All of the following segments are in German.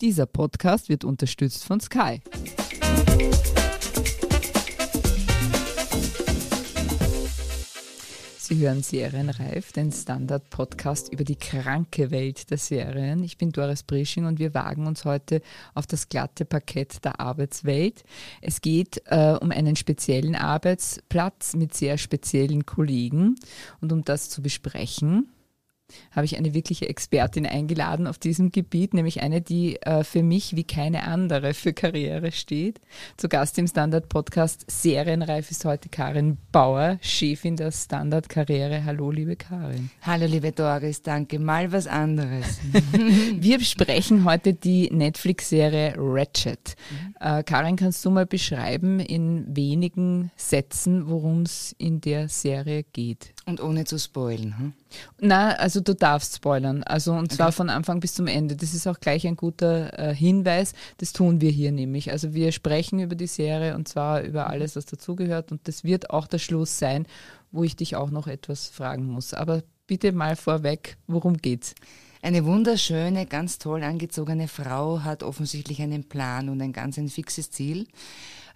Dieser Podcast wird unterstützt von Sky. Sie hören Serienreif, den Standard-Podcast über die kranke Welt der Serien. Ich bin Doris Brisching und wir wagen uns heute auf das glatte Parkett der Arbeitswelt. Es geht äh, um einen speziellen Arbeitsplatz mit sehr speziellen Kollegen. Und um das zu besprechen, habe ich eine wirkliche Expertin eingeladen auf diesem Gebiet, nämlich eine, die äh, für mich wie keine andere für Karriere steht. Zu Gast im Standard-Podcast Serienreif ist heute Karin Bauer, Chefin der Standard-Karriere. Hallo, liebe Karin. Hallo, liebe Doris, danke. Mal was anderes. Wir besprechen heute die Netflix-Serie Ratchet. Mhm. Äh, Karin, kannst du mal beschreiben in wenigen Sätzen, worum es in der Serie geht? Und ohne zu spoilen. Hm? Na, also du darfst spoilern. Also und zwar okay. von Anfang bis zum Ende. Das ist auch gleich ein guter äh, Hinweis. Das tun wir hier nämlich. Also wir sprechen über die Serie und zwar über alles, was dazugehört. Und das wird auch der Schluss sein, wo ich dich auch noch etwas fragen muss. Aber bitte mal vorweg, worum geht's? Eine wunderschöne, ganz toll angezogene Frau hat offensichtlich einen Plan und ein ganz ein fixes Ziel.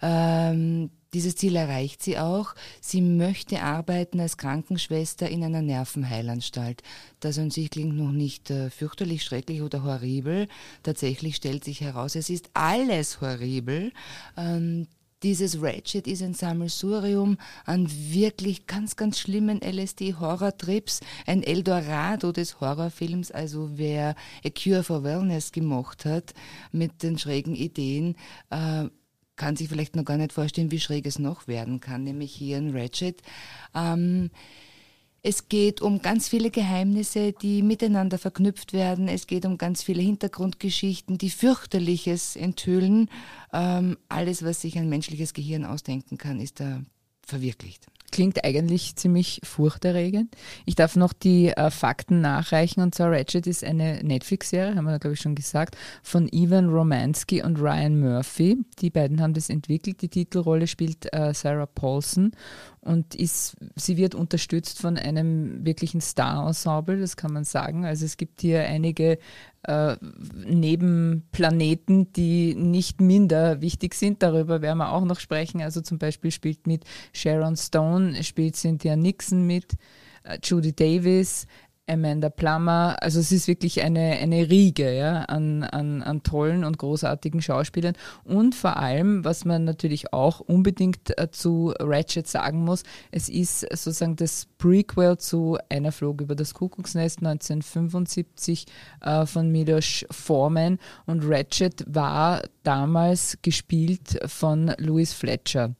Ähm, dieses Ziel erreicht sie auch. Sie möchte arbeiten als Krankenschwester in einer Nervenheilanstalt. Das an sich klingt noch nicht äh, fürchterlich schrecklich oder horribel. Tatsächlich stellt sich heraus, es ist alles horribel. Ähm, dieses Ratchet ist ein Sammelsurium an wirklich ganz, ganz schlimmen LSD-Horror-Trips, ein Eldorado des Horrorfilms. Also wer A Cure for Wellness gemacht hat mit den schrägen Ideen, äh, kann sich vielleicht noch gar nicht vorstellen, wie schräg es noch werden kann, nämlich hier in Ratchet. Ähm, es geht um ganz viele Geheimnisse, die miteinander verknüpft werden. Es geht um ganz viele Hintergrundgeschichten, die fürchterliches enthüllen. Ähm, alles, was sich ein menschliches Gehirn ausdenken kann, ist da verwirklicht. Klingt eigentlich ziemlich furchterregend. Ich darf noch die äh, Fakten nachreichen. Und zwar Ratchet ist eine Netflix-Serie, haben wir glaube ich schon gesagt, von Ivan Romansky und Ryan Murphy. Die beiden haben das entwickelt. Die Titelrolle spielt äh, Sarah Paulson und ist, sie wird unterstützt von einem wirklichen Star-Ensemble, das kann man sagen. Also es gibt hier einige äh, Nebenplaneten, die nicht minder wichtig sind. Darüber werden wir auch noch sprechen. Also zum Beispiel spielt mit Sharon Stone, spielt Cynthia Nixon mit, äh, Judy Davis, Amanda Plummer. Also es ist wirklich eine, eine Riege ja, an, an, an tollen und großartigen Schauspielern. Und vor allem, was man natürlich auch unbedingt äh, zu Ratchet sagen muss, es ist sozusagen das Prequel zu Einer flog über das Kuckucksnest 1975 äh, von Milos Forman. Und Ratchet war damals gespielt von Louis Fletcher.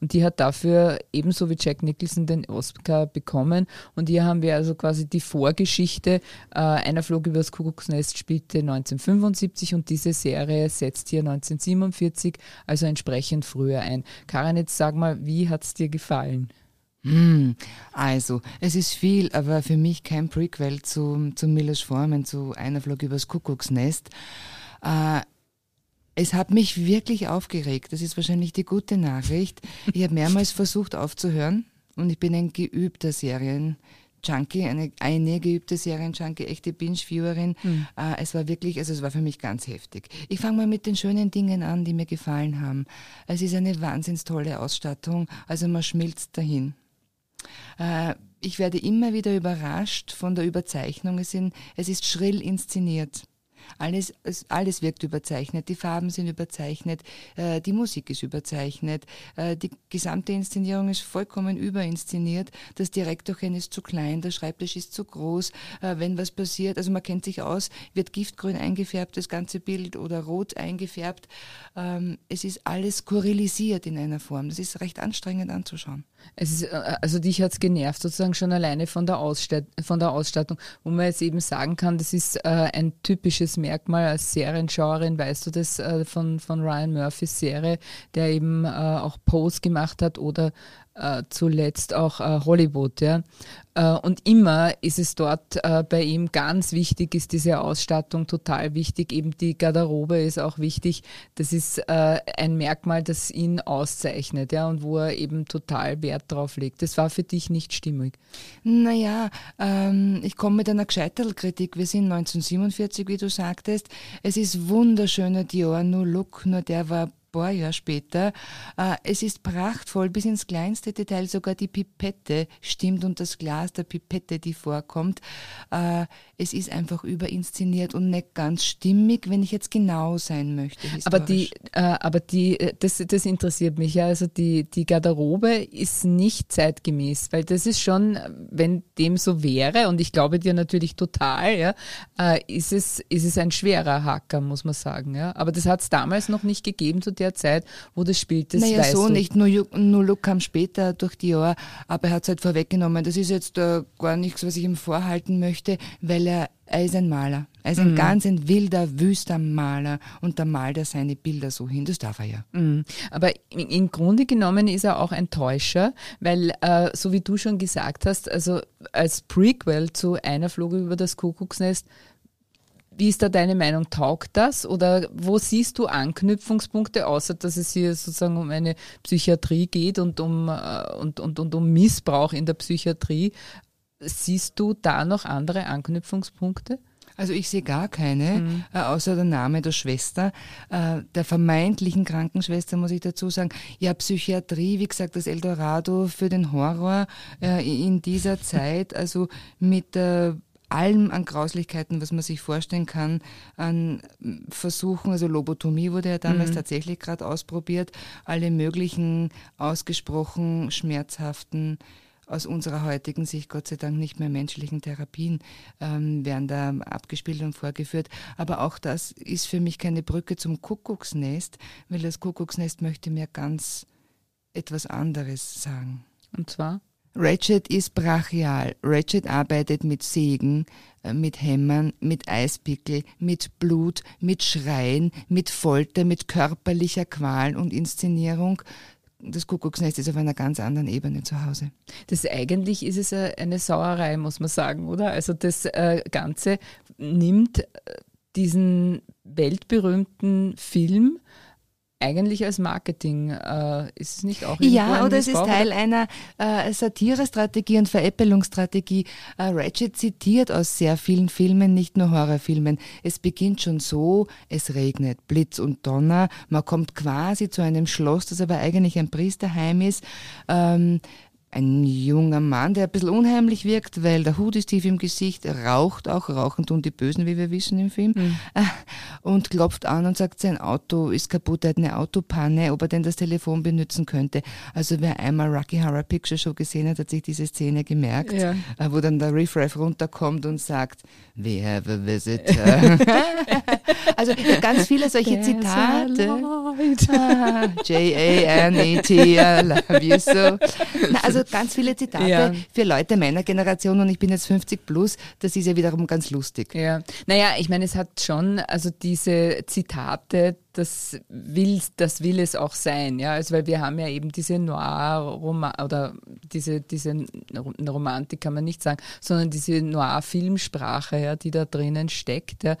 Und die hat dafür ebenso wie Jack Nicholson den Oscar bekommen. Und hier haben wir also quasi die Vorgeschichte. Äh, Einer flog übers Kuckucksnest spielte 1975 und diese Serie setzt hier 1947, also entsprechend früher ein. Karin, jetzt sag mal, wie hat es dir gefallen? Hm, also, es ist viel, aber für mich kein Prequel zu, zu Milos Formen, zu Einer flog übers Kuckucksnest. Äh, es hat mich wirklich aufgeregt. Das ist wahrscheinlich die gute Nachricht. Ich habe mehrmals versucht aufzuhören und ich bin ein geübter Serien-Junkie, eine, eine geübte Serien-Junkie, echte Binge-Viewerin. Mhm. Äh, es war wirklich, also es war für mich ganz heftig. Ich fange mal mit den schönen Dingen an, die mir gefallen haben. Es ist eine wahnsinns tolle Ausstattung, also man schmilzt dahin. Äh, ich werde immer wieder überrascht von der Überzeichnung. Es, sind, es ist schrill inszeniert. Alles, alles wirkt überzeichnet, die Farben sind überzeichnet, äh, die Musik ist überzeichnet, äh, die gesamte Inszenierung ist vollkommen überinszeniert, das Direktorchen ist zu klein, der Schreibtisch ist zu groß, äh, wenn was passiert, also man kennt sich aus, wird giftgrün eingefärbt, das ganze Bild oder rot eingefärbt. Ähm, es ist alles skurrilisiert in einer Form, das ist recht anstrengend anzuschauen. Ist, also dich hat es genervt, sozusagen schon alleine von der, von der Ausstattung, wo man jetzt eben sagen kann, das ist ein typisches Merkmal als Serienschauerin, weißt du das äh, von, von Ryan Murphys Serie, der eben äh, auch Pose gemacht hat oder äh, zuletzt auch äh, Hollywood. Ja. Äh, und immer ist es dort äh, bei ihm ganz wichtig, ist diese Ausstattung total wichtig. Eben die Garderobe ist auch wichtig. Das ist äh, ein Merkmal, das ihn auszeichnet ja, und wo er eben total Wert drauf legt. Das war für dich nicht stimmig. Naja, ähm, ich komme mit einer Gescheiterl-Kritik. Wir sind 1947, wie du sagtest. Es ist wunderschöner Dior, nur Look, nur der war paar Jahre später. Äh, es ist prachtvoll, bis ins kleinste Detail, sogar die Pipette stimmt und das Glas der Pipette, die vorkommt. Äh, es ist einfach überinszeniert und nicht ganz stimmig, wenn ich jetzt genau sein möchte. Aber die, äh, aber die, das, das interessiert mich ja. Also die, die Garderobe ist nicht zeitgemäß, weil das ist schon, wenn dem so wäre, und ich glaube dir natürlich total, ja, ist es, ist es ein schwerer Hacker, muss man sagen. Ja. Aber das hat es damals noch nicht gegeben zu der Zeit, wo das spielt. Das naja, so du. nicht. Nur, nur kam später durch die Jahre, aber er hat es halt vorweggenommen. Das ist jetzt äh, gar nichts, was ich ihm vorhalten möchte, weil er, er ist ein Maler. Er ist ein mhm. ganz ein wilder, wüster Maler und da malt er seine Bilder so hin. Das darf er ja. Mhm. Aber im Grunde genommen ist er auch ein Täuscher, weil, äh, so wie du schon gesagt hast, also als Prequel zu Einer flog über das Kuckucksnest wie ist da deine Meinung? Taugt das? Oder wo siehst du Anknüpfungspunkte, außer dass es hier sozusagen um eine Psychiatrie geht und um, äh, und, und, und um Missbrauch in der Psychiatrie? Siehst du da noch andere Anknüpfungspunkte? Also ich sehe gar keine, mhm. äh, außer der Name der Schwester, äh, der vermeintlichen Krankenschwester, muss ich dazu sagen. Ja, Psychiatrie, wie gesagt, das Eldorado für den Horror äh, in dieser Zeit, also mit der allem an Grauslichkeiten, was man sich vorstellen kann, an Versuchen, also Lobotomie wurde ja damals mhm. tatsächlich gerade ausprobiert, alle möglichen ausgesprochen schmerzhaften aus unserer heutigen Sicht Gott sei Dank nicht mehr menschlichen Therapien ähm, werden da abgespielt und vorgeführt. Aber auch das ist für mich keine Brücke zum Kuckucksnest, weil das Kuckucksnest möchte mir ganz etwas anderes sagen. Und zwar? Ratchet ist brachial. Ratchet arbeitet mit Sägen, äh, mit Hämmern, mit Eispickel, mit Blut, mit Schreien, mit Folter, mit körperlicher Qual und Inszenierung. Das Kuckucksnest ist auf einer ganz anderen Ebene zu Hause. Das eigentlich ist es eine Sauerei, muss man sagen, oder? Also das äh, Ganze nimmt äh, diesen weltberühmten Film eigentlich als Marketing. Äh, ist es nicht auch Ja, oder es ist Teil einer äh, Satire-Strategie und Veräppelungsstrategie. Äh, Ratchet zitiert aus sehr vielen Filmen, nicht nur Horrorfilmen. Es beginnt schon so, es regnet, Blitz und Donner, man kommt quasi zu einem Schloss, das aber eigentlich ein Priesterheim ist. Ähm, ein junger Mann, der ein bisschen unheimlich wirkt, weil der Hut ist tief im Gesicht, raucht auch, rauchen tun die Bösen, wie wir wissen im Film, mhm. und klopft an und sagt, sein Auto ist kaputt, er hat eine Autopanne, ob er denn das Telefon benutzen könnte. Also wer einmal Rocky Horror Picture Show gesehen hat, hat sich diese Szene gemerkt, ja. Äh, wo dann der Riff Raff runterkommt und sagt, we have a visitor. also ganz viele solche Zitate. Ah, J-A-N-E-T, I love you so. Na, also ganz viele Zitate ja. für Leute meiner Generation und ich bin jetzt 50 plus, das ist ja wiederum ganz lustig. Ja, naja, ich meine, es hat schon, also diese Zitate, das will, das will es auch sein, ja, also weil wir haben ja eben diese Noir-Roman oder diese, diese Romantik kann man nicht sagen, sondern diese Noir-Filmsprache, ja, die da drinnen steckt, ja,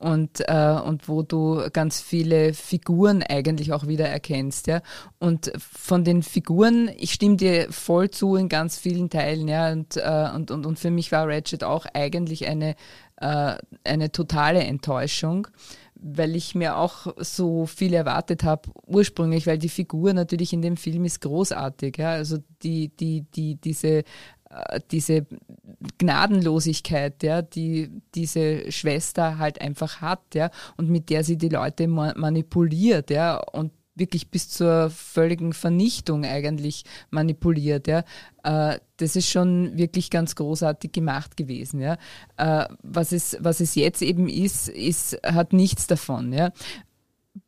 und, äh, und wo du ganz viele Figuren eigentlich auch wieder erkennst, ja, und von den Figuren, ich stimme dir voll zu in ganz vielen Teilen, ja, und, äh, und, und, und für mich war Ratchet auch eigentlich eine, äh, eine totale Enttäuschung weil ich mir auch so viel erwartet habe ursprünglich, weil die Figur natürlich in dem Film ist großartig. Ja? Also die, die, die, diese, äh, diese Gnadenlosigkeit, ja, die diese Schwester halt einfach hat, ja, und mit der sie die Leute manipuliert, ja, und wirklich bis zur völligen Vernichtung eigentlich manipuliert. Ja. Äh, das ist schon wirklich ganz großartig gemacht gewesen. Ja. Äh, was, es, was es jetzt eben ist, ist, hat nichts davon. Ja.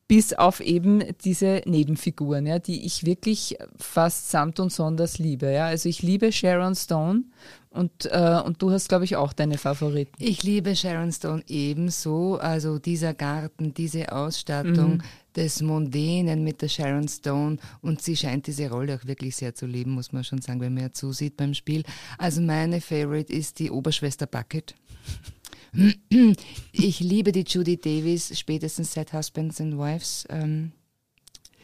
Bis auf eben diese Nebenfiguren, ja, die ich wirklich fast samt und sonders liebe. Ja. Also ich liebe Sharon Stone und, äh, und du hast, glaube ich, auch deine Favoriten. Ich liebe Sharon Stone ebenso. Also dieser Garten, diese Ausstattung mhm. des Mondänen mit der Sharon Stone. Und sie scheint diese Rolle auch wirklich sehr zu lieben, muss man schon sagen, wenn man ja zusieht beim Spiel. Also meine Favorite ist die Oberschwester Bucket. Ich liebe die Judy Davis, spätestens seit Husbands and Wives. Ähm,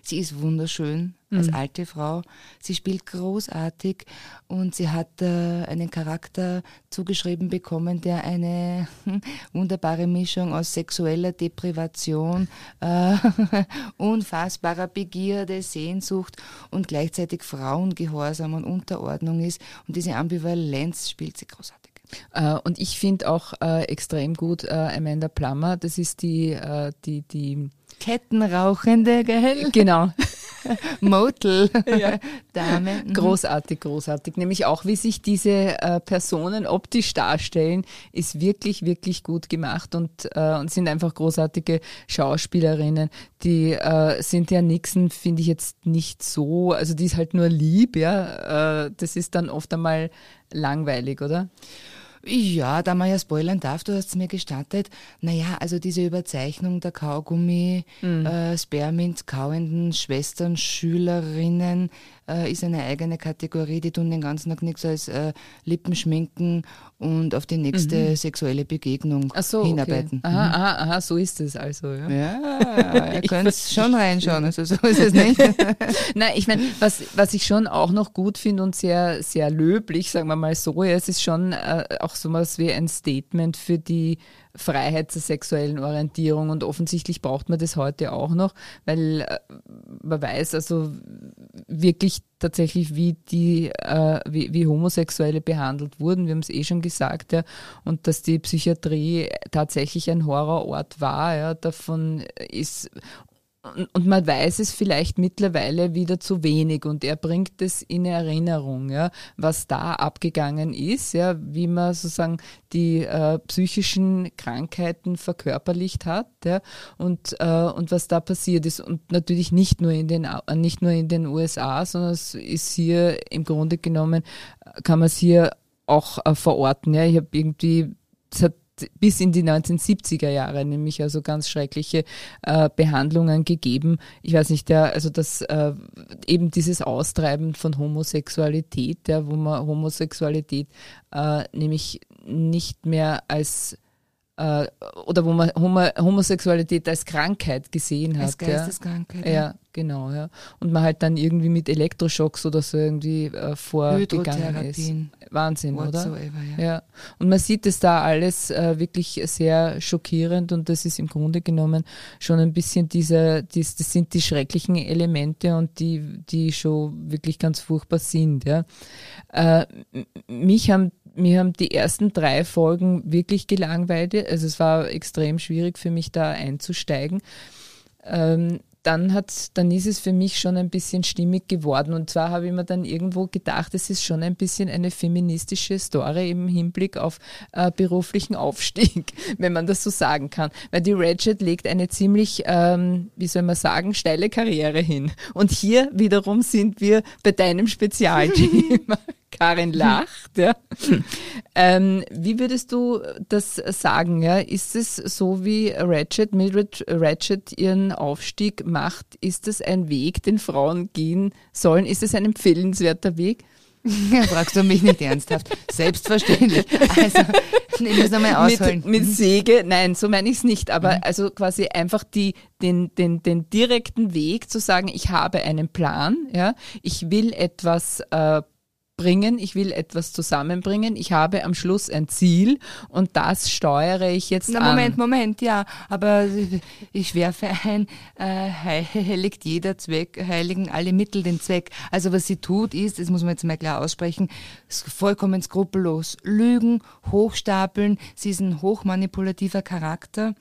sie ist wunderschön als mhm. alte Frau. Sie spielt großartig und sie hat äh, einen Charakter zugeschrieben bekommen, der eine wunderbare Mischung aus sexueller Deprivation, äh, unfassbarer Begierde, Sehnsucht und gleichzeitig Frauengehorsam und Unterordnung ist. Und diese Ambivalenz spielt sie großartig. Uh, und ich finde auch uh, extrem gut uh, Amanda Plummer. Das ist die, die, die Kettenrauchende, gell? Genau. Motel ja. Dame. Mhm. Großartig, großartig. Nämlich auch, wie sich diese äh, Personen optisch darstellen, ist wirklich, wirklich gut gemacht und, äh, und sind einfach großartige Schauspielerinnen. Die äh, Cynthia Nixon finde ich jetzt nicht so, also die ist halt nur lieb, ja. Äh, das ist dann oft einmal langweilig, oder? Ja, da man ja spoilern darf, du hast es mir gestattet. Naja, also diese Überzeichnung der Kaugummi, mhm. äh, Spermint kauenden Schwestern, Schülerinnen, äh, ist eine eigene Kategorie, die tun den ganzen Tag nichts als äh, Lippen schminken und auf die nächste mhm. sexuelle Begegnung so, hinarbeiten. Okay. Aha, mhm. aha, aha, so ist es also. Ja, ja ihr könnt schon reinschauen, also so ist es nicht. Nein, ich meine, was, was ich schon auch noch gut finde und sehr, sehr löblich, sagen wir mal so, ja, es ist schon äh, auch so was wie ein Statement für die Freiheit zur sexuellen Orientierung und offensichtlich braucht man das heute auch noch, weil äh, man weiß also wirklich tatsächlich, wie die, äh, wie, wie Homosexuelle behandelt wurden. Wir haben es eh schon gesagt, ja, und dass die Psychiatrie tatsächlich ein Horrorort war. Ja, davon ist und man weiß es vielleicht mittlerweile wieder zu wenig und er bringt es in Erinnerung, ja, was da abgegangen ist, ja, wie man sozusagen die äh, psychischen Krankheiten verkörperlicht hat, ja, und, äh, und was da passiert ist. Und natürlich nicht nur in den, nicht nur in den USA, sondern es ist hier im Grunde genommen, kann man es hier auch äh, verorten. Ja. Ich habe irgendwie, es hat bis in die 1970er Jahre, nämlich also ganz schreckliche äh, Behandlungen gegeben. Ich weiß nicht, der, also das äh, eben dieses Austreiben von Homosexualität, ja, wo man Homosexualität äh, nämlich nicht mehr als äh, oder wo man Homosexualität als Krankheit gesehen hat. Als Geisteskrankheit. Ja. ja, genau, ja. Und man halt dann irgendwie mit Elektroschocks oder so irgendwie äh, vorgegangen ist. Wahnsinn, oder? Ja. ja. Und man sieht es da alles äh, wirklich sehr schockierend und das ist im Grunde genommen schon ein bisschen diese, dies, das sind die schrecklichen Elemente und die, die schon wirklich ganz furchtbar sind. Ja. Äh, mich haben mir haben die ersten drei Folgen wirklich gelangweilt. Also es war extrem schwierig für mich da einzusteigen. Ähm, dann hat, dann ist es für mich schon ein bisschen stimmig geworden. Und zwar habe ich mir dann irgendwo gedacht, es ist schon ein bisschen eine feministische Story im Hinblick auf äh, beruflichen Aufstieg, wenn man das so sagen kann. Weil die Ratchet legt eine ziemlich, ähm, wie soll man sagen, steile Karriere hin. Und hier wiederum sind wir bei deinem Spezialthema. Karin lacht. Ja. Ähm, wie würdest du das sagen? Ja? Ist es so wie Ratchet, Mildred Ratchet ihren Aufstieg macht? Ist es ein Weg, den Frauen gehen sollen? Ist es ein empfehlenswerter Weg? Ja, fragst du mich nicht ernsthaft. Selbstverständlich. Also, ich muss nochmal ausholen. Mit, mit Säge, nein, so meine ich es nicht. Aber mhm. also quasi einfach die, den, den, den direkten Weg zu sagen, ich habe einen Plan, ja, ich will etwas äh, bringen, ich will etwas zusammenbringen, ich habe am Schluss ein Ziel und das steuere ich jetzt Na, an. Moment, Moment, ja, aber ich werfe ein, äh, heiligt jeder Zweck, heiligen alle Mittel den Zweck. Also was sie tut ist, das muss man jetzt mal klar aussprechen, vollkommen skrupellos lügen, hochstapeln, sie ist ein hochmanipulativer Charakter,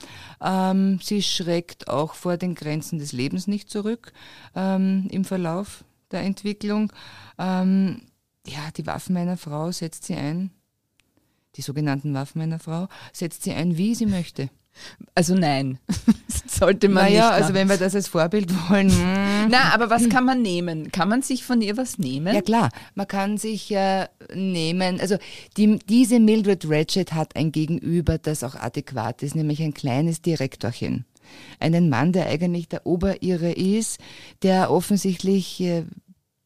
ähm, sie schreckt auch vor den Grenzen des Lebens nicht zurück ähm, im Verlauf der Entwicklung. Ähm, ja, die Waffen einer Frau setzt sie ein, die sogenannten Waffen einer Frau, setzt sie ein, wie sie möchte. Also nein, sollte man naja, nicht. also wenn wir das als Vorbild wollen. hm. Na, aber was kann man nehmen? Kann man sich von ihr was nehmen? Ja klar, man kann sich äh, nehmen, also die, diese Mildred Ratchet hat ein Gegenüber, das auch adäquat ist, nämlich ein kleines Direktorchen. Einen Mann, der eigentlich der Oberirre ist, der offensichtlich, äh,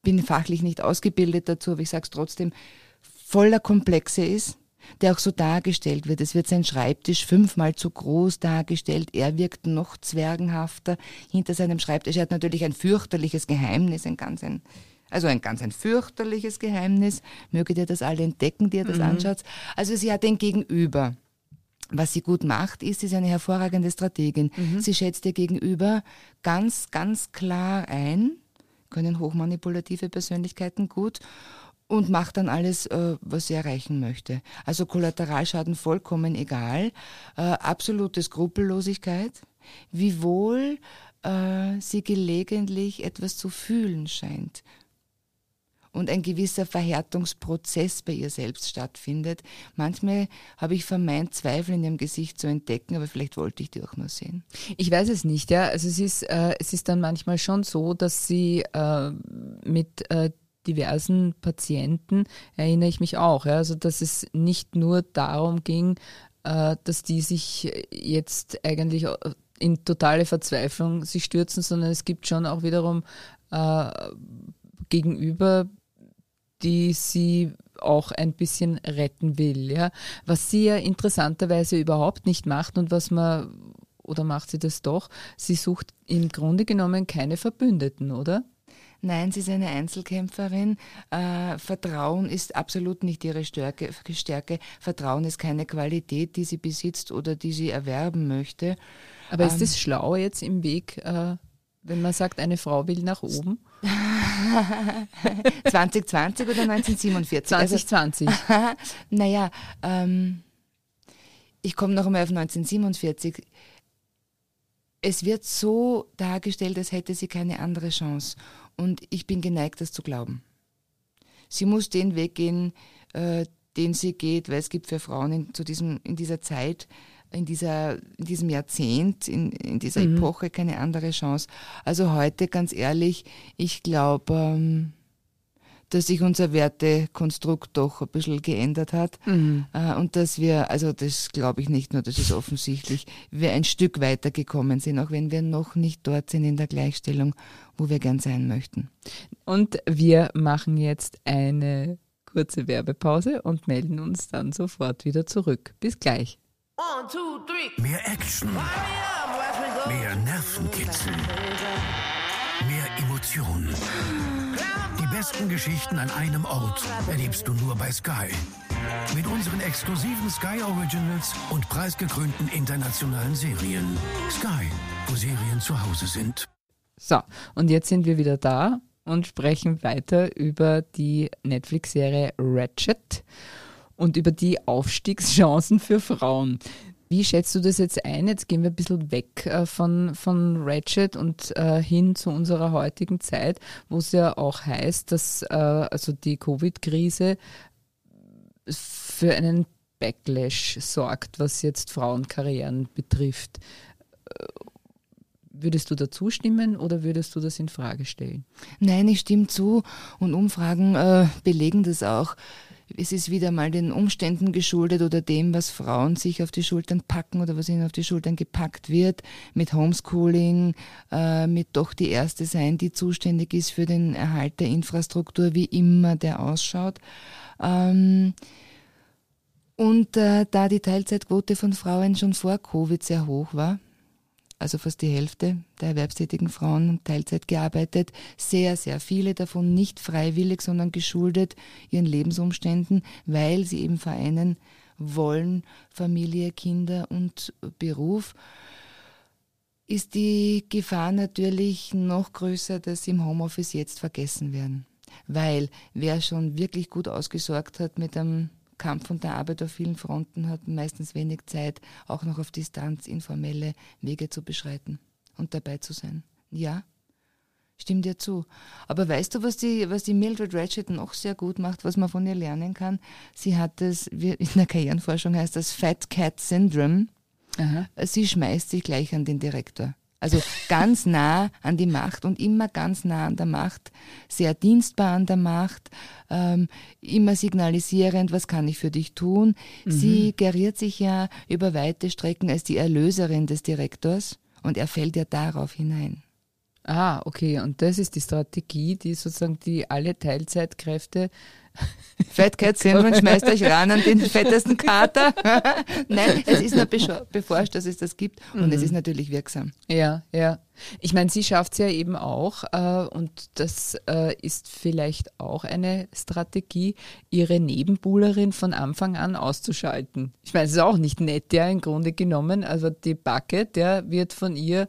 bin fachlich nicht ausgebildet dazu, aber ich sage es trotzdem, voller Komplexe ist, der auch so dargestellt wird. Es wird sein Schreibtisch fünfmal zu groß dargestellt. Er wirkt noch zwergenhafter hinter seinem Schreibtisch. Er hat natürlich ein fürchterliches Geheimnis, ein ganz ein, also ein ganz ein fürchterliches Geheimnis. Möget ihr das alle entdecken, die ihr das anschaut. Also sie hat ein Gegenüber. Was sie gut macht, ist, sie ist eine hervorragende Strategin. Sie schätzt ihr Gegenüber ganz, ganz klar ein, können hochmanipulative Persönlichkeiten gut und macht dann alles, äh, was sie erreichen möchte. Also Kollateralschaden vollkommen egal, äh, absolute Skrupellosigkeit, wiewohl äh, sie gelegentlich etwas zu fühlen scheint und ein gewisser Verhärtungsprozess bei ihr selbst stattfindet. Manchmal habe ich vermeint, Zweifel in ihrem Gesicht zu entdecken, aber vielleicht wollte ich die auch nur sehen. Ich weiß es nicht, ja. Also es ist, äh, es ist dann manchmal schon so, dass sie äh, mit äh, diversen Patienten, erinnere ich mich auch, ja, also dass es nicht nur darum ging, äh, dass die sich jetzt eigentlich in totale Verzweiflung sich stürzen, sondern es gibt schon auch wiederum äh, gegenüber, die sie auch ein bisschen retten will. Ja. Was sie ja interessanterweise überhaupt nicht macht und was man, oder macht sie das doch, sie sucht im Grunde genommen keine Verbündeten, oder? Nein, sie ist eine Einzelkämpferin. Äh, Vertrauen ist absolut nicht ihre Stärke, Stärke. Vertrauen ist keine Qualität, die sie besitzt oder die sie erwerben möchte. Aber Ähm. ist es schlau jetzt im Weg, äh, wenn man sagt, eine Frau will nach oben? 2020 oder 1947? Also, 2020. naja, ähm, ich komme noch einmal auf 1947. Es wird so dargestellt, als hätte sie keine andere Chance. Und ich bin geneigt, das zu glauben. Sie muss den Weg gehen, äh, den sie geht, weil es gibt für Frauen in, zu diesem, in dieser Zeit, in, dieser, in diesem Jahrzehnt, in, in dieser Epoche keine andere Chance. Also heute, ganz ehrlich, ich glaube, ähm, dass sich unser Wertekonstrukt doch ein bisschen geändert hat. Äh, und dass wir, also das glaube ich nicht nur, das ist offensichtlich, wir ein Stück weiter gekommen sind, auch wenn wir noch nicht dort sind in der Gleichstellung, wo wir gern sein möchten. Und wir machen jetzt eine kurze Werbepause und melden uns dann sofort wieder zurück. Bis gleich. One, two, three. Mehr Action, mehr Nervenkitzel, mehr Emotionen. Die besten Geschichten an einem Ort erlebst du nur bei Sky. Mit unseren exklusiven Sky Originals und preisgekrönten internationalen Serien. Sky, wo Serien zu Hause sind. So, und jetzt sind wir wieder da und sprechen weiter über die Netflix-Serie Ratchet und über die Aufstiegschancen für Frauen. Wie schätzt du das jetzt ein? Jetzt gehen wir ein bisschen weg äh, von, von Ratchet und äh, hin zu unserer heutigen Zeit, wo es ja auch heißt, dass äh, also die Covid-Krise für einen Backlash sorgt, was jetzt Frauenkarrieren betrifft. Würdest du da zustimmen oder würdest du das in Frage stellen? Nein, ich stimme zu und Umfragen äh, belegen das auch. Es ist wieder mal den Umständen geschuldet oder dem, was Frauen sich auf die Schultern packen oder was ihnen auf die Schultern gepackt wird, mit Homeschooling, äh, mit doch die Erste sein, die zuständig ist für den Erhalt der Infrastruktur, wie immer der ausschaut. Ähm, und äh, da die Teilzeitquote von Frauen schon vor Covid sehr hoch war, also fast die Hälfte der erwerbstätigen Frauen Teilzeit gearbeitet, sehr, sehr viele davon nicht freiwillig, sondern geschuldet ihren Lebensumständen, weil sie eben vereinen wollen, Familie, Kinder und Beruf, ist die Gefahr natürlich noch größer, dass sie im Homeoffice jetzt vergessen werden. Weil wer schon wirklich gut ausgesorgt hat mit einem Kampf und der Arbeit auf vielen Fronten hat meistens wenig Zeit, auch noch auf Distanz informelle Wege zu beschreiten und dabei zu sein. Ja, stimmt dir zu. Aber weißt du, was die, was die Mildred Ratchet noch sehr gut macht, was man von ihr lernen kann? Sie hat das, wie in der Karrierenforschung heißt das Fat Cat Syndrome. Aha. Sie schmeißt sich gleich an den Direktor. Also ganz nah an die Macht und immer ganz nah an der Macht, sehr dienstbar an der Macht, ähm, immer signalisierend, was kann ich für dich tun. Mhm. Sie geriert sich ja über weite Strecken als die Erlöserin des Direktors und er fällt ja darauf hinein. Ah, okay. Und das ist die Strategie, die sozusagen die alle Teilzeitkräfte Fettcat Sandwich, schmeißt euch ran an den fettesten Kater. Nein, es ist nur beforscht, dass es das gibt und mhm. es ist natürlich wirksam. Ja, ja. Ich meine, sie schafft es ja eben auch äh, und das äh, ist vielleicht auch eine Strategie, ihre Nebenbuhlerin von Anfang an auszuschalten. Ich meine, es ist auch nicht nett, ja, im Grunde genommen. Also die Bucket, der wird von ihr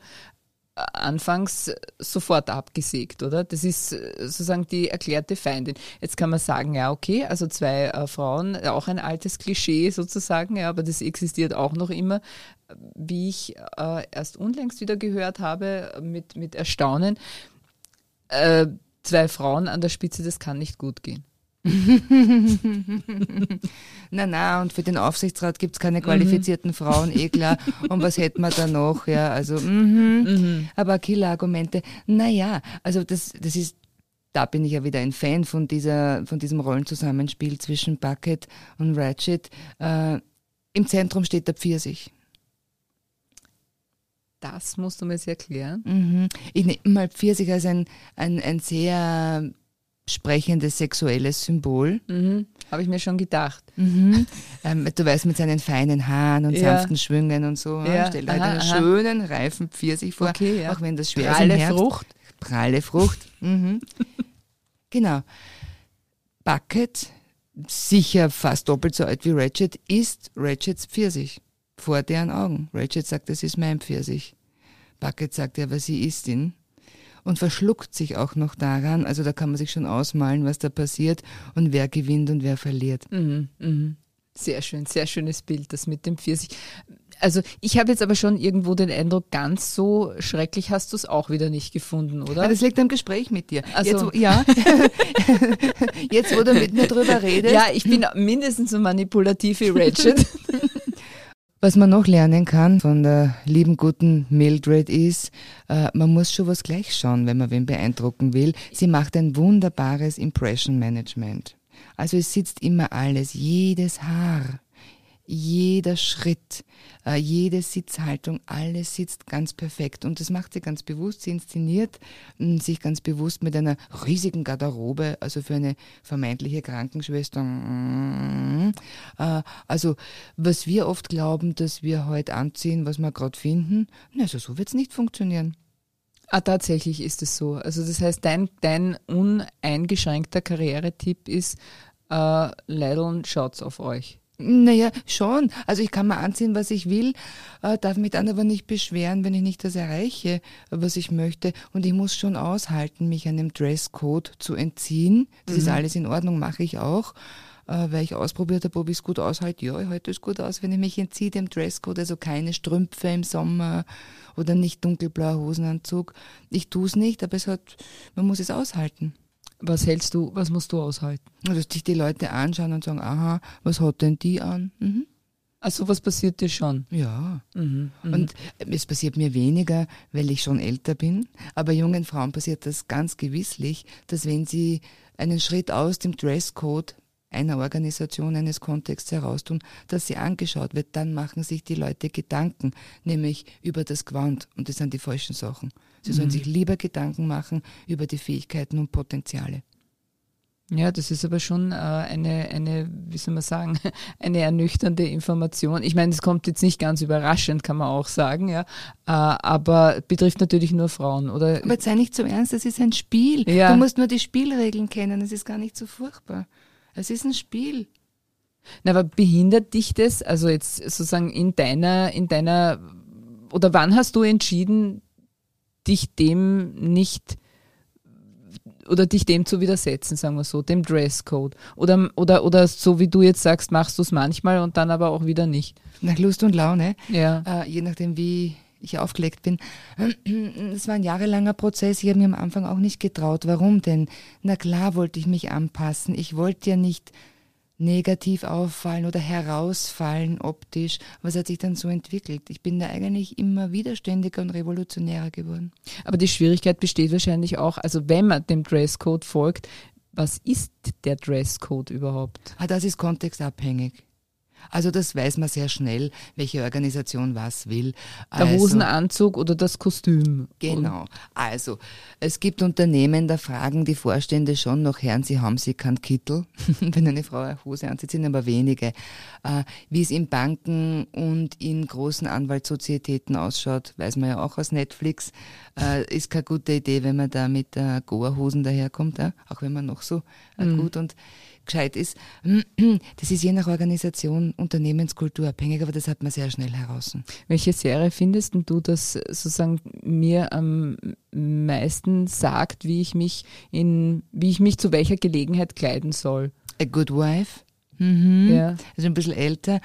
anfangs sofort abgesägt, oder? Das ist äh, sozusagen die erklärte Feindin. Jetzt kann man sagen, ja, okay, also zwei äh, Frauen, auch ein altes Klischee sozusagen, ja, aber das existiert auch noch immer, wie ich äh, erst unlängst wieder gehört habe, mit, mit Erstaunen. Äh, zwei Frauen an der Spitze, das kann nicht gut gehen. Na, na, und für den Aufsichtsrat gibt es keine qualifizierten mhm. Frauen, eh klar. Und was hätten wir da noch? Ja, also, mhm. Mhm. aber Killer-Argumente. Naja, also das, das ist, da bin ich ja wieder ein Fan von dieser, von diesem Rollenzusammenspiel zwischen Bucket und Ratchet. Äh, Im Zentrum steht der Pfirsich. Das musst du mir jetzt erklären. Mhm. Ich nehme mal Pfirsich als ein, ein, ein sehr sprechendes sexuelles Symbol. Mhm. Habe ich mir schon gedacht. Mhm. Ähm, du weißt, mit seinen feinen Haaren und ja. sanften Schwüngen und so. Ja. Stell dir halt einen aha. schönen, reifen Pfirsich vor, okay, ja. auch wenn das schwer Pralle ist. Pralle Frucht. Pralle Frucht. Mhm. genau. Bucket, sicher fast doppelt so alt wie Ratchet, ist Ratchets Pfirsich. Vor deren Augen. Ratchet sagt, das ist mein Pfirsich. Bucket sagt ja, was sie ist ihn und verschluckt sich auch noch daran. Also da kann man sich schon ausmalen, was da passiert und wer gewinnt und wer verliert. Mhm, mh. Sehr schön, sehr schönes Bild, das mit dem Pfirsich. Also ich habe jetzt aber schon irgendwo den Eindruck, ganz so schrecklich hast du es auch wieder nicht gefunden, oder? Ja, das liegt am Gespräch mit dir. Also, jetzt, ja. jetzt, wo du mit mir drüber redest. Ja, ich bin mindestens so manipulativ wie Ratchet. Was man noch lernen kann von der lieben guten Mildred ist, äh, man muss schon was gleich schauen, wenn man wen beeindrucken will. Sie macht ein wunderbares Impression Management. Also es sitzt immer alles, jedes Haar, jeder Schritt, äh, jede Sitzhaltung, alles sitzt ganz perfekt. Und das macht sie ganz bewusst. Sie inszeniert hm, sich ganz bewusst mit einer riesigen Garderobe, also für eine vermeintliche Krankenschwester. Mm, äh, also was wir oft glauben, dass wir heute anziehen, was wir gerade finden, also so wird es nicht funktionieren. Ah, tatsächlich ist es so. Also das heißt, dein, dein uneingeschränkter Karrieretipp ist, äh, Leideln, schaut's auf euch. Naja, schon. Also ich kann mal anziehen, was ich will, äh, darf mich dann aber nicht beschweren, wenn ich nicht das erreiche, was ich möchte. Und ich muss schon aushalten, mich einem Dresscode zu entziehen. Das mhm. ist alles in Ordnung, mache ich auch. Äh, weil ich ausprobiert habe, ob ich es gut aushalte. Ja, ich halte es gut aus, wenn ich mich entziehe dem Dresscode, also keine Strümpfe im Sommer oder nicht dunkelblauer Hosenanzug. Ich tue es nicht, aber es hat, man muss es aushalten. Was hältst du, was musst du aushalten? Dass dich die Leute anschauen und sagen, aha, was hat denn die an? Mhm. Also was passiert dir schon? Ja. Mhm, mh. Und es passiert mir weniger, weil ich schon älter bin. Aber jungen Frauen passiert das ganz gewisslich, dass wenn sie einen Schritt aus dem Dresscode einer Organisation, eines Kontexts heraustun, dass sie angeschaut wird, dann machen sich die Leute Gedanken, nämlich über das Quant. Und das sind die falschen Sachen. Sie sollen mhm. sich lieber Gedanken machen über die Fähigkeiten und Potenziale. Ja, das ist aber schon äh, eine, eine, wie soll man sagen, eine ernüchternde Information. Ich meine, es kommt jetzt nicht ganz überraschend, kann man auch sagen, ja, äh, aber betrifft natürlich nur Frauen, oder? Aber sei nicht so ernst, das ist ein Spiel. Ja. Du musst nur die Spielregeln kennen, es ist gar nicht so furchtbar. Es ist ein Spiel. Na, aber behindert dich das, also jetzt sozusagen in deiner, in deiner, oder wann hast du entschieden, dich dem nicht oder dich dem zu widersetzen, sagen wir so, dem Dresscode. Oder, oder, oder so wie du jetzt sagst, machst du es manchmal und dann aber auch wieder nicht. Nach Lust und Laune, ja. Äh, je nachdem, wie ich aufgelegt bin. Es war ein jahrelanger Prozess. Ich habe mir am Anfang auch nicht getraut. Warum denn? Na klar wollte ich mich anpassen. Ich wollte ja nicht negativ auffallen oder herausfallen optisch. Es hat sich dann so entwickelt. Ich bin da eigentlich immer widerständiger und revolutionärer geworden. Aber die Schwierigkeit besteht wahrscheinlich auch, also wenn man dem Dresscode folgt, was ist der Dresscode überhaupt? Ah, das ist kontextabhängig. Also das weiß man sehr schnell, welche Organisation was will. Der also, Hosenanzug oder das Kostüm. Genau. Also es gibt Unternehmen, da fragen die Vorstände schon noch, Herren, Sie haben Sie keinen Kittel, wenn eine Frau eine Hose anzieht, sind aber wenige. Äh, wie es in Banken und in großen Anwaltssozietäten ausschaut, weiß man ja auch aus Netflix, äh, ist keine gute Idee, wenn man da mit äh, Goa-Hosen daherkommt, auch wenn man noch so äh, mhm. gut und gescheit ist. Das ist je nach Organisation, Unternehmenskultur abhängig, aber das hat man sehr schnell heraus. Welche Serie findest du, das sozusagen mir am meisten sagt, wie ich mich in, wie ich mich zu welcher Gelegenheit kleiden soll? A Good Wife. Mhm. Ja. Also ein bisschen älter.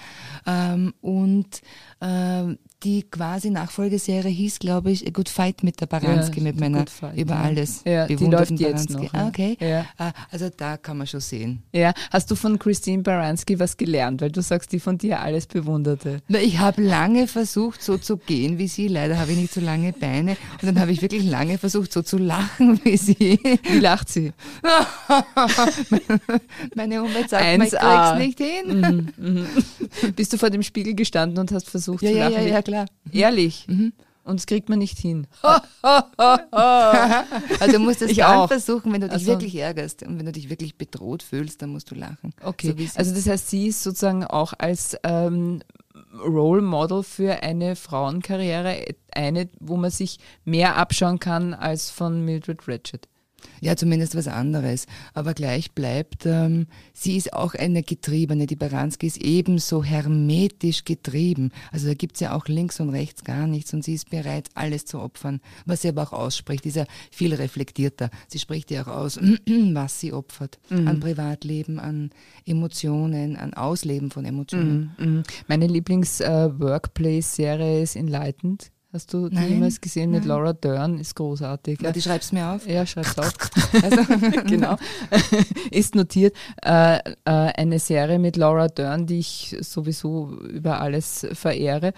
Ähm, und ähm, die quasi Nachfolgeserie hieß, glaube ich, A Good Fight mit der Baranski, ja, mit meiner Fight, über alles. Ja, die läuft jetzt Baranski. noch. Ah, okay. Ja. Ah, also da kann man schon sehen. Ja, hast du von Christine Baranski was gelernt, weil du sagst, die von dir alles bewunderte? Na, ich habe lange versucht, so zu gehen wie sie. Leider habe ich nicht so lange Beine. Und dann habe ich wirklich lange versucht, so zu lachen wie sie. Wie lacht sie? Meine Umwelt sagt, 1A. ich krieg's nicht hin. Mhm, mh. Bist du vor dem Spiegel gestanden und hast versucht ja, zu lachen? Ja, ja, klar klar. Ehrlich. Mhm. Und das kriegt man nicht hin. also du musst es dann auch. versuchen, wenn du dich also, wirklich ärgerst und wenn du dich wirklich bedroht fühlst, dann musst du lachen. Okay. So also das heißt, sie ist sozusagen auch als ähm, Role Model für eine Frauenkarriere eine, wo man sich mehr abschauen kann als von Mildred Ratchet. Ja, zumindest was anderes. Aber gleich bleibt, ähm, sie ist auch eine Getriebene. Die Baranski ist ebenso hermetisch getrieben. Also da gibt's ja auch links und rechts gar nichts und sie ist bereit, alles zu opfern. Was sie aber auch ausspricht, ist ja viel reflektierter. Sie spricht ja auch aus, was sie opfert. Mhm. An Privatleben, an Emotionen, an Ausleben von Emotionen. Mhm. mhm. Meine Lieblings-Workplace-Serie äh, ist Enlightened. Hast du die jemals gesehen mit Laura Dern? Ist großartig. Ja, die schreibst mir auf? Ja, schreib's auf. also, genau. ist notiert. Äh, äh, eine Serie mit Laura Dern, die ich sowieso über alles verehre.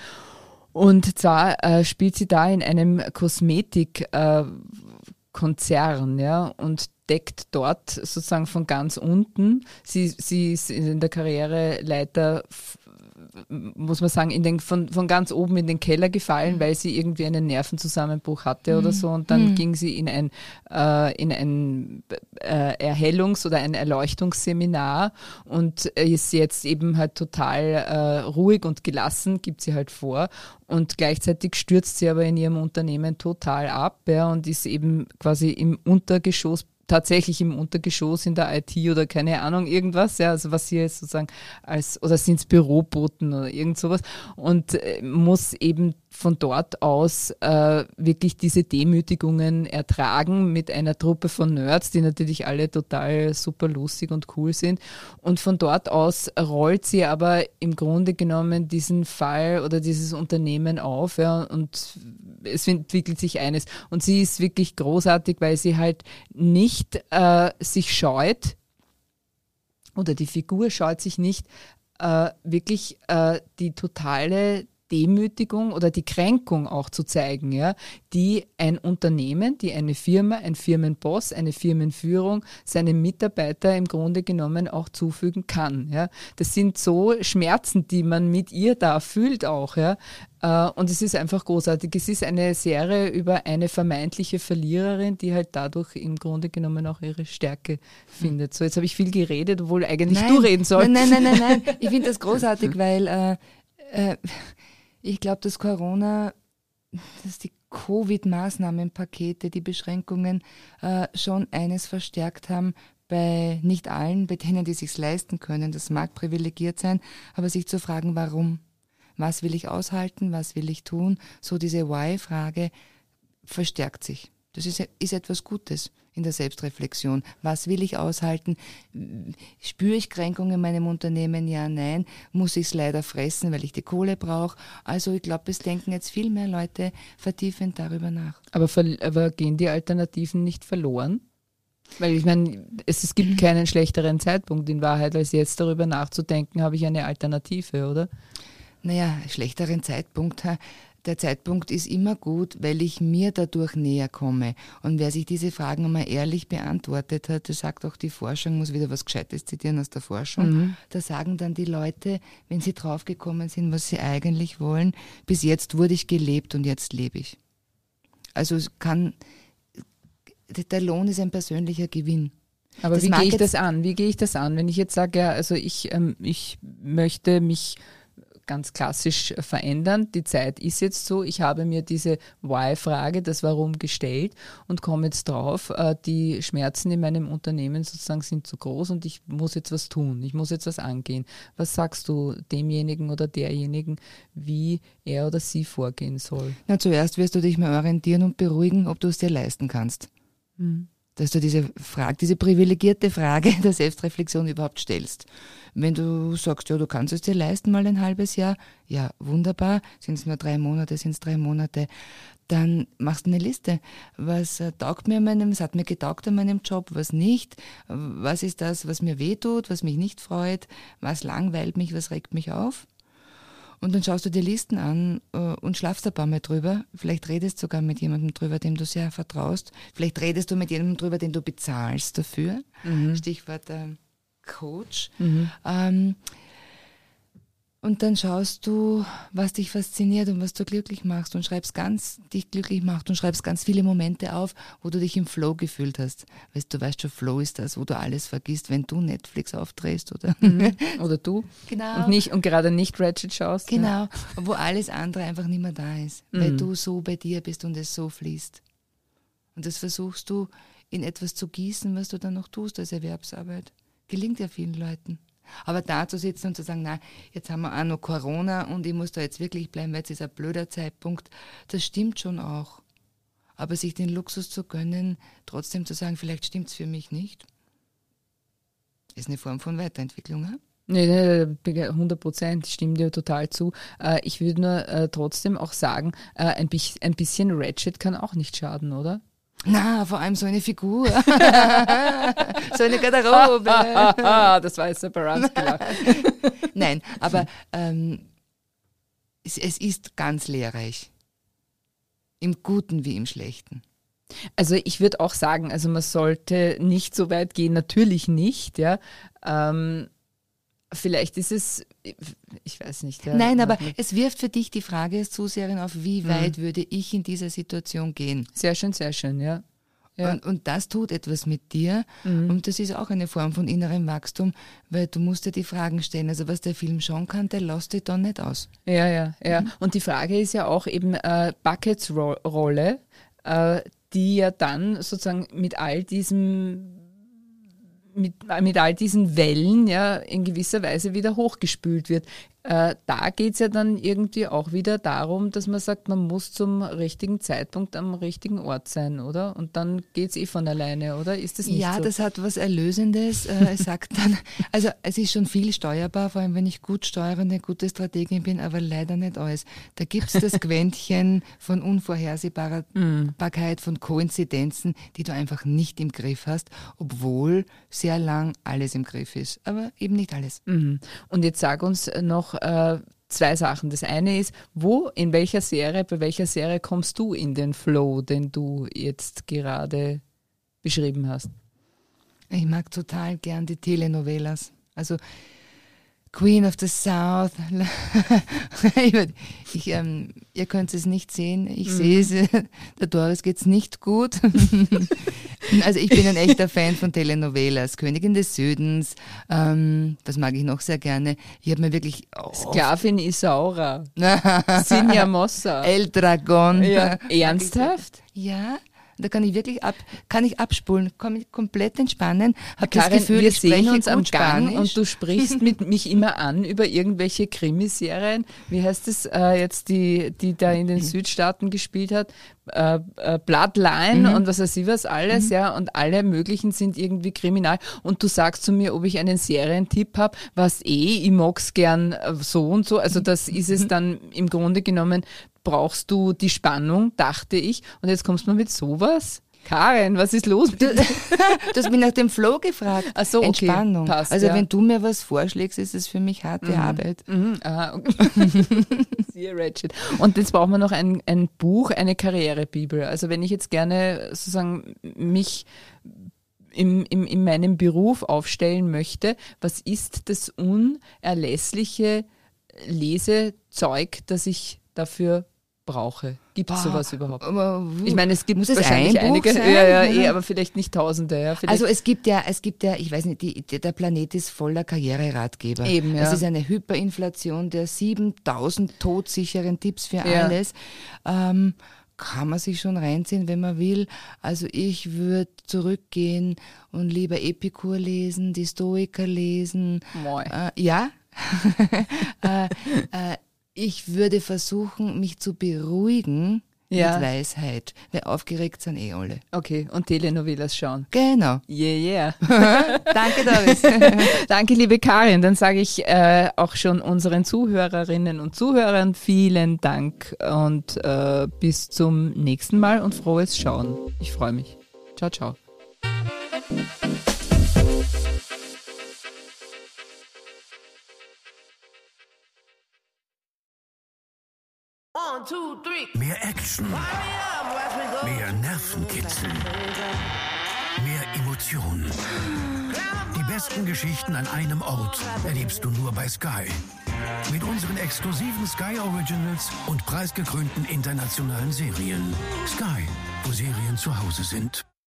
Und zwar äh, spielt sie da in einem Kosmetikkonzern, ja, und deckt dort sozusagen von ganz unten. Sie, sie ist in der Karriereleiter muss man sagen, in den, von, von ganz oben in den Keller gefallen, mhm. weil sie irgendwie einen Nervenzusammenbruch hatte mhm. oder so. Und dann mhm. ging sie in ein, äh, in ein äh, Erhellungs- oder ein Erleuchtungsseminar und ist jetzt eben halt total äh, ruhig und gelassen, gibt sie halt vor. Und gleichzeitig stürzt sie aber in ihrem Unternehmen total ab ja, und ist eben quasi im Untergeschoss tatsächlich im Untergeschoss in der IT oder keine Ahnung, irgendwas, ja, also was hier sozusagen als, oder sind es Büroboten oder irgend sowas. Und äh, muss eben von dort aus äh, wirklich diese Demütigungen ertragen mit einer Truppe von Nerds, die natürlich alle total super lustig und cool sind. Und von dort aus rollt sie aber im Grunde genommen diesen Fall oder dieses Unternehmen auf ja, und es entwickelt sich eines. Und sie ist wirklich großartig, weil sie halt nicht äh, sich scheut, oder die Figur scheut sich nicht, äh, wirklich äh, die totale Demütigung oder die Kränkung auch zu zeigen, ja, die ein Unternehmen, die eine Firma, ein Firmenboss, eine Firmenführung seinen Mitarbeiter im Grunde genommen auch zufügen kann. Ja. Das sind so Schmerzen, die man mit ihr da fühlt auch, ja. Äh, und es ist einfach großartig. Es ist eine Serie über eine vermeintliche Verliererin, die halt dadurch im Grunde genommen auch ihre Stärke findet. So, jetzt habe ich viel geredet, obwohl eigentlich nein, du reden sollst. Nein, nein, nein, nein, nein. Ich finde das großartig, weil äh, äh, ich glaube, dass Corona, dass die Covid-Maßnahmenpakete, die Beschränkungen äh, schon eines verstärkt haben, bei nicht allen, bei denen, die sich leisten können. Das mag privilegiert sein, aber sich zu fragen, warum? Was will ich aushalten? Was will ich tun? So diese Why-Frage verstärkt sich. Das ist, ist etwas Gutes in der Selbstreflexion. Was will ich aushalten? Spüre ich Kränkungen in meinem Unternehmen? Ja, nein. Muss ich es leider fressen, weil ich die Kohle brauche? Also ich glaube, es denken jetzt viel mehr Leute vertiefend darüber nach. Aber, aber gehen die Alternativen nicht verloren? Weil ich meine, es, es gibt keinen schlechteren Zeitpunkt in Wahrheit, als jetzt darüber nachzudenken, habe ich eine Alternative, oder? Naja, schlechteren Zeitpunkt. Der Zeitpunkt ist immer gut, weil ich mir dadurch näher komme. Und wer sich diese Fragen einmal ehrlich beantwortet hat, das sagt auch die Forschung, muss wieder was Gescheites zitieren aus der Forschung, mhm. da sagen dann die Leute, wenn sie draufgekommen sind, was sie eigentlich wollen, bis jetzt wurde ich gelebt und jetzt lebe ich. Also es kann, der Lohn ist ein persönlicher Gewinn. Aber das wie gehe ich das an? Wie gehe ich das an, wenn ich jetzt sage, ja, also ich, ähm, ich möchte mich ganz klassisch verändern. Die Zeit ist jetzt so. Ich habe mir diese Why-Frage, das Warum gestellt und komme jetzt drauf, äh, die Schmerzen in meinem Unternehmen sozusagen sind zu groß und ich muss jetzt was tun. Ich muss jetzt was angehen. Was sagst du demjenigen oder derjenigen, wie er oder sie vorgehen soll? Na, zuerst wirst du dich mal orientieren und beruhigen, ob du es dir leisten kannst. Mhm dass du diese Frage, diese privilegierte Frage der Selbstreflexion überhaupt stellst. Wenn du sagst, ja, du kannst es dir leisten, mal ein halbes Jahr, ja, wunderbar, sind es nur drei Monate, sind es drei Monate, dann machst du eine Liste. Was äh, taugt mir an meinem, was hat mir getaugt an meinem Job, was nicht, was ist das, was mir wehtut, was mich nicht freut, was langweilt mich, was regt mich auf. Und dann schaust du dir Listen an äh, und schlafst ein paar Mal drüber. Vielleicht redest du sogar mit jemandem drüber, dem du sehr vertraust. Vielleicht redest du mit jemandem drüber, den du bezahlst dafür. Mhm. Stichwort äh, Coach. Mhm. Ähm, und dann schaust du, was dich fasziniert und was du glücklich machst und schreibst ganz, dich glücklich macht und schreibst ganz viele Momente auf, wo du dich im Flow gefühlt hast. Weißt du, weißt schon, Flow ist das, wo du alles vergisst, wenn du Netflix aufdrehst oder, mhm. oder du. Genau. Und nicht, und gerade nicht Ratchet schaust. Genau. Ja. Wo alles andere einfach nicht mehr da ist. Mhm. Weil du so bei dir bist und es so fließt. Und das versuchst du in etwas zu gießen, was du dann noch tust als Erwerbsarbeit. Gelingt ja vielen Leuten. Aber da zu sitzen und zu sagen, na, jetzt haben wir auch noch Corona und ich muss da jetzt wirklich bleiben, weil jetzt ist ein blöder Zeitpunkt, das stimmt schon auch. Aber sich den Luxus zu gönnen, trotzdem zu sagen, vielleicht stimmt es für mich nicht, ist eine Form von Weiterentwicklung. Ja? Nee, nee, 100 Prozent, stimmt dir total zu. Äh, ich würde nur äh, trotzdem auch sagen, äh, ein bisschen Ratchet kann auch nicht schaden, oder? Na, vor allem so eine Figur. so eine Garderobe. das war jetzt Baranski. Nein, aber ähm, es, es ist ganz lehrreich. Im Guten wie im Schlechten. Also ich würde auch sagen, also man sollte nicht so weit gehen, natürlich nicht, ja. Ähm, vielleicht ist es, ich weiß nicht. Ja, Nein, aber es wirft für dich die Frage, Zuseherin, auf wie mhm. weit würde ich in dieser Situation gehen? Sehr schön, sehr schön, ja. Ja. Und, und, das tut etwas mit dir. Mhm. Und das ist auch eine Form von innerem Wachstum, weil du musst dir die Fragen stellen. Also was der Film schon kann, der lässt dich dann nicht aus. Ja, ja, ja. Mhm. Und die Frage ist ja auch eben äh, Buckets Rolle, äh, die ja dann sozusagen mit all diesem mit, mit all diesen Wellen ja in gewisser Weise wieder hochgespült wird. Äh, da geht es ja dann irgendwie auch wieder darum, dass man sagt, man muss zum richtigen Zeitpunkt am richtigen Ort sein, oder? Und dann geht es eh von alleine, oder? Ist das nicht ja, so? das hat was Erlösendes. Äh, es sagt dann, also es ist schon viel steuerbar, vor allem wenn ich gut steuerende, gute Strategin bin, aber leider nicht alles. Da gibt es das Quäntchen von Unvorhersehbarkeit, von Koinzidenzen, die du einfach nicht im Griff hast, obwohl sehr lang alles im Griff ist. Aber eben nicht alles. Mhm. Und jetzt sag uns noch, äh, zwei Sachen. Das eine ist, wo, in welcher Serie, bei welcher Serie kommst du in den Flow, den du jetzt gerade beschrieben hast? Ich mag total gern die Telenovelas. Also Queen of the South. ich, ähm, ihr könnt es nicht sehen, ich mhm. sehe es. Der Doris geht es nicht gut. also ich bin ein echter Fan von Telenovelas. Königin des Südens, ähm, das mag ich noch sehr gerne. Ich habe mir wirklich... Oh, Sklavin Isaura. Sinja Mossa. El Dragon. Ja. Ernsthaft? Ja. Da kann ich wirklich ab, kann ich abspulen, kann mich komplett entspannen, habe das Gefühl, wir ich sehen uns am Gang Spanisch. und du sprichst mit mich immer an über irgendwelche Krimiserien. Wie heißt es äh, jetzt, die, die da in den Südstaaten gespielt hat? Äh, äh, Bloodline mhm. und was weiß ich was alles, mhm. ja, und alle möglichen sind irgendwie kriminal. Und du sagst zu mir, ob ich einen Serientipp habe, was eh, ich mag's gern äh, so und so. Also das ist es mhm. dann im Grunde genommen brauchst du die Spannung, dachte ich. Und jetzt kommst du mit sowas. Karin, was ist los? Du, du hast mich nach dem Flow gefragt. Ach so, okay, Entspannung. passt, also ja. wenn du mir was vorschlägst, ist es für mich harte Arbeit. Mhm, aha. Siehe Ratchet. Und jetzt brauchen wir noch ein, ein Buch, eine Karrierebibel. Also wenn ich jetzt gerne sozusagen mich im, im, in meinem Beruf aufstellen möchte, was ist das unerlässliche Lesezeug, das ich dafür brauche? Gibt es sowas überhaupt? Ich meine, es gibt Muss es wahrscheinlich ein einige, sein? ja, ja, eh, aber vielleicht nicht Tausende. Ja, vielleicht, Also es gibt ja, es gibt ja, ich weiß nicht, die, die, der Planet ist voller Karriereratgeber. Eben, ja. Es ist eine Hyperinflation der 7000 todsicheren Tipps für Ja. alles. Ähm, kann man sich schon reinziehen, wenn man will. Also ich würde zurückgehen und lieber Epikur lesen, die Stoiker lesen. Moi. Äh, ja. äh, äh, ich würde versuchen, mich zu beruhigen Ja. mit Weisheit, weil aufgeregt sind eh alle. okay, und Telenovelas schauen. Genau. Yeah, yeah. Danke, Doris. Danke, liebe Karin. Dann sage ich äh, auch schon unseren Zuhörerinnen und Zuhörern vielen Dank und äh, bis zum nächsten Mal und frohes Schauen. Ich freue mich. Ciao, ciao. One, two, three. Mehr Action, mehr Nervenkitzel, mehr Emotion. Die besten Geschichten an einem Ort erlebst du nur bei Sky. Mit unseren exklusiven Sky Originals und preisgekrönten internationalen Serien. Sky, wo Serien zu Hause sind.